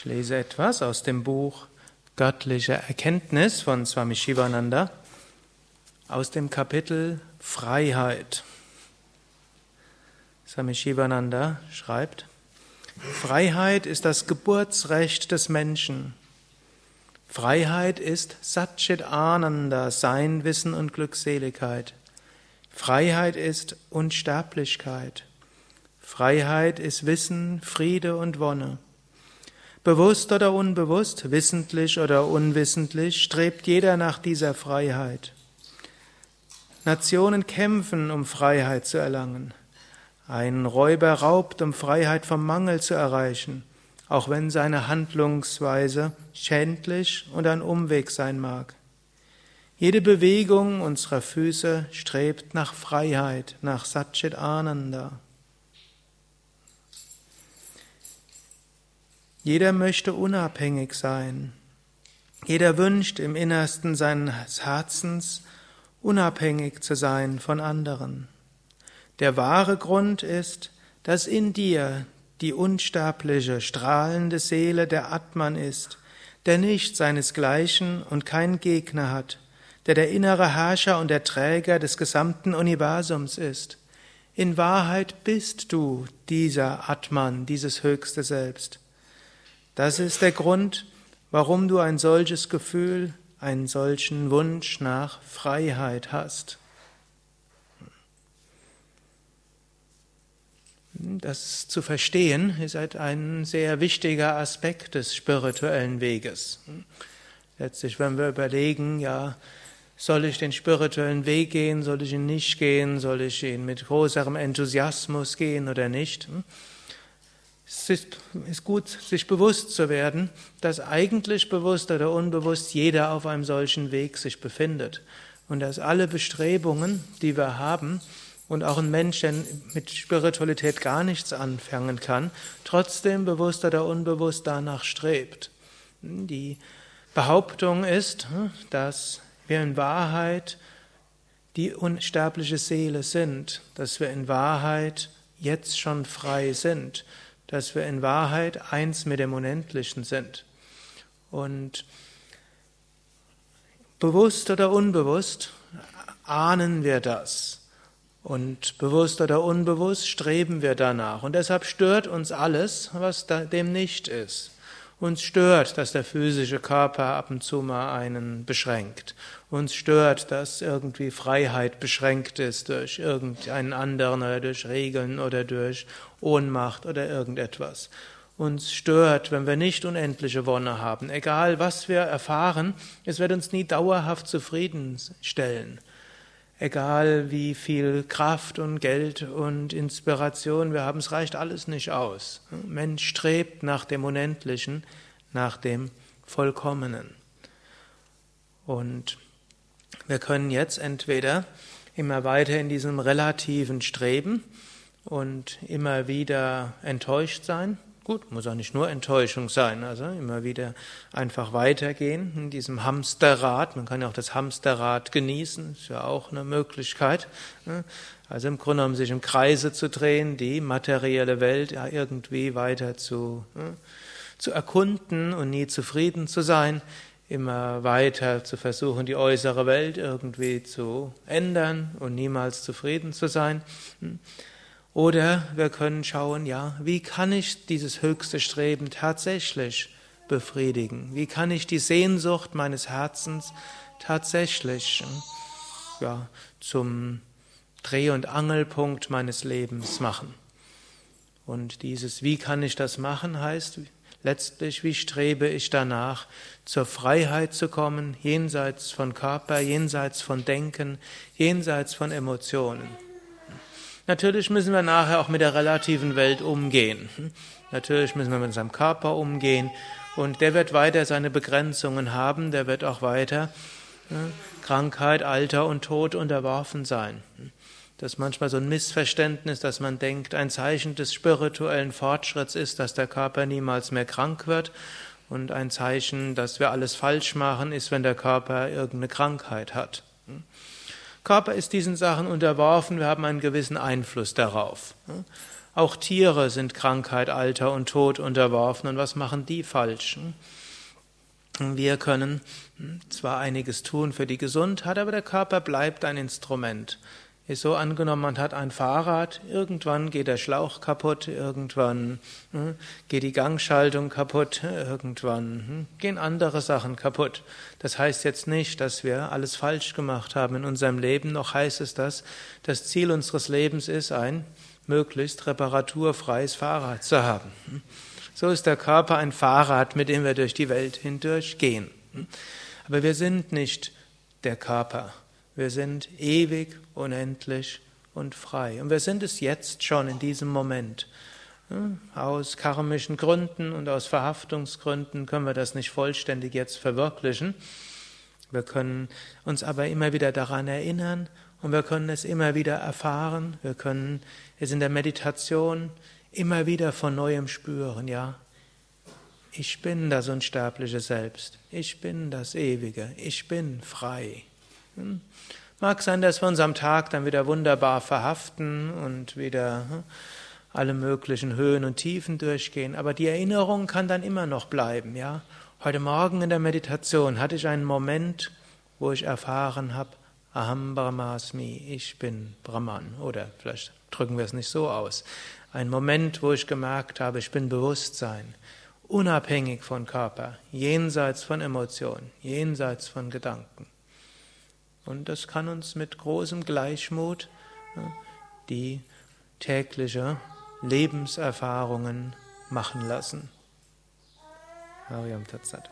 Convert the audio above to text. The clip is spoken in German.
Ich lese etwas aus dem Buch Göttliche Erkenntnis von Swami Shivananda aus dem Kapitel Freiheit. Swami Shivananda schreibt, Freiheit ist das Geburtsrecht des Menschen. Freiheit ist Satchit Ananda, Sein, Wissen und Glückseligkeit. Freiheit ist Unsterblichkeit. Freiheit ist Wissen, Friede und Wonne. Bewusst oder unbewusst, wissentlich oder unwissentlich, strebt jeder nach dieser Freiheit. Nationen kämpfen, um Freiheit zu erlangen. Ein Räuber raubt, um Freiheit vom Mangel zu erreichen, auch wenn seine Handlungsweise schändlich und ein Umweg sein mag. Jede Bewegung unserer Füße strebt nach Freiheit, nach Satchit Ananda. Jeder möchte unabhängig sein. Jeder wünscht im Innersten seines Herzens unabhängig zu sein von anderen. Der wahre Grund ist, dass in dir die unsterbliche, strahlende Seele der Atman ist, der nicht seinesgleichen und keinen Gegner hat, der der innere Herrscher und der Träger des gesamten Universums ist. In Wahrheit bist du dieser Atman, dieses höchste Selbst. Das ist der Grund, warum du ein solches Gefühl, einen solchen Wunsch nach Freiheit hast. Das zu verstehen ist halt ein sehr wichtiger Aspekt des spirituellen Weges. Letztlich, wenn wir überlegen, ja, soll ich den spirituellen Weg gehen, soll ich ihn nicht gehen, soll ich ihn mit größerem Enthusiasmus gehen oder nicht? Es ist gut, sich bewusst zu werden, dass eigentlich bewusst oder unbewusst jeder auf einem solchen Weg sich befindet und dass alle Bestrebungen, die wir haben, und auch ein Mensch, der mit Spiritualität gar nichts anfangen kann, trotzdem bewusst oder unbewusst danach strebt. Die Behauptung ist, dass wir in Wahrheit die unsterbliche Seele sind, dass wir in Wahrheit jetzt schon frei sind dass wir in Wahrheit eins mit dem Unendlichen sind. Und bewusst oder unbewusst ahnen wir das. Und bewusst oder unbewusst streben wir danach. Und deshalb stört uns alles, was dem nicht ist. Uns stört, dass der physische Körper ab und zu mal einen beschränkt. Uns stört, dass irgendwie Freiheit beschränkt ist durch irgendeinen anderen oder durch Regeln oder durch Ohnmacht oder irgendetwas. Uns stört, wenn wir nicht unendliche Wonne haben. Egal was wir erfahren, es wird uns nie dauerhaft zufriedenstellen. Egal wie viel Kraft und Geld und Inspiration wir haben, es reicht alles nicht aus. Mensch strebt nach dem Unendlichen, nach dem Vollkommenen. Und wir können jetzt entweder immer weiter in diesem relativen Streben und immer wieder enttäuscht sein, Gut, muss auch nicht nur Enttäuschung sein, also immer wieder einfach weitergehen in diesem Hamsterrad. Man kann ja auch das Hamsterrad genießen, ist ja auch eine Möglichkeit. Ne? Also im Grunde um sich im Kreise zu drehen, die materielle Welt ja irgendwie weiter zu, ne, zu erkunden und nie zufrieden zu sein, immer weiter zu versuchen, die äußere Welt irgendwie zu ändern und niemals zufrieden zu sein. Oder wir können schauen, ja, wie kann ich dieses höchste Streben tatsächlich befriedigen? Wie kann ich die Sehnsucht meines Herzens tatsächlich ja, zum Dreh- und Angelpunkt meines Lebens machen? Und dieses, wie kann ich das machen, heißt letztlich, wie strebe ich danach, zur Freiheit zu kommen, jenseits von Körper, jenseits von Denken, jenseits von Emotionen. Natürlich müssen wir nachher auch mit der relativen Welt umgehen. Natürlich müssen wir mit unserem Körper umgehen und der wird weiter seine Begrenzungen haben, der wird auch weiter Krankheit, Alter und Tod unterworfen sein. Das ist manchmal so ein Missverständnis, dass man denkt, ein Zeichen des spirituellen Fortschritts ist, dass der Körper niemals mehr krank wird und ein Zeichen, dass wir alles falsch machen, ist, wenn der Körper irgendeine Krankheit hat. Körper ist diesen Sachen unterworfen, wir haben einen gewissen Einfluss darauf. Auch Tiere sind Krankheit, Alter und Tod unterworfen. Und was machen die Falschen? Wir können zwar einiges tun für die Gesundheit, aber der Körper bleibt ein Instrument. Ist so angenommen, man hat ein Fahrrad, irgendwann geht der Schlauch kaputt, irgendwann hm, geht die Gangschaltung kaputt, irgendwann hm, gehen andere Sachen kaputt. Das heißt jetzt nicht, dass wir alles falsch gemacht haben in unserem Leben, noch heißt es, dass das Ziel unseres Lebens ist, ein möglichst reparaturfreies Fahrrad zu haben. So ist der Körper ein Fahrrad, mit dem wir durch die Welt hindurch gehen. Aber wir sind nicht der Körper. Wir sind ewig, unendlich und frei. Und wir sind es jetzt schon in diesem Moment. Aus karmischen Gründen und aus Verhaftungsgründen können wir das nicht vollständig jetzt verwirklichen. Wir können uns aber immer wieder daran erinnern und wir können es immer wieder erfahren. Wir können es in der Meditation immer wieder von neuem spüren, ja. Ich bin das unsterbliche Selbst. Ich bin das Ewige. Ich bin frei. Hm? Mag sein, dass wir uns am Tag dann wieder wunderbar verhaften und wieder hm, alle möglichen Höhen und Tiefen durchgehen, aber die Erinnerung kann dann immer noch bleiben, ja. Heute Morgen in der Meditation hatte ich einen Moment, wo ich erfahren habe, Aham Brahmasmi, ich bin Brahman. Oder vielleicht drücken wir es nicht so aus. Ein Moment, wo ich gemerkt habe, ich bin Bewusstsein, unabhängig von Körper, jenseits von Emotionen, jenseits von Gedanken. Und das kann uns mit großem Gleichmut die tägliche Lebenserfahrungen machen lassen. Hariam Tatsat.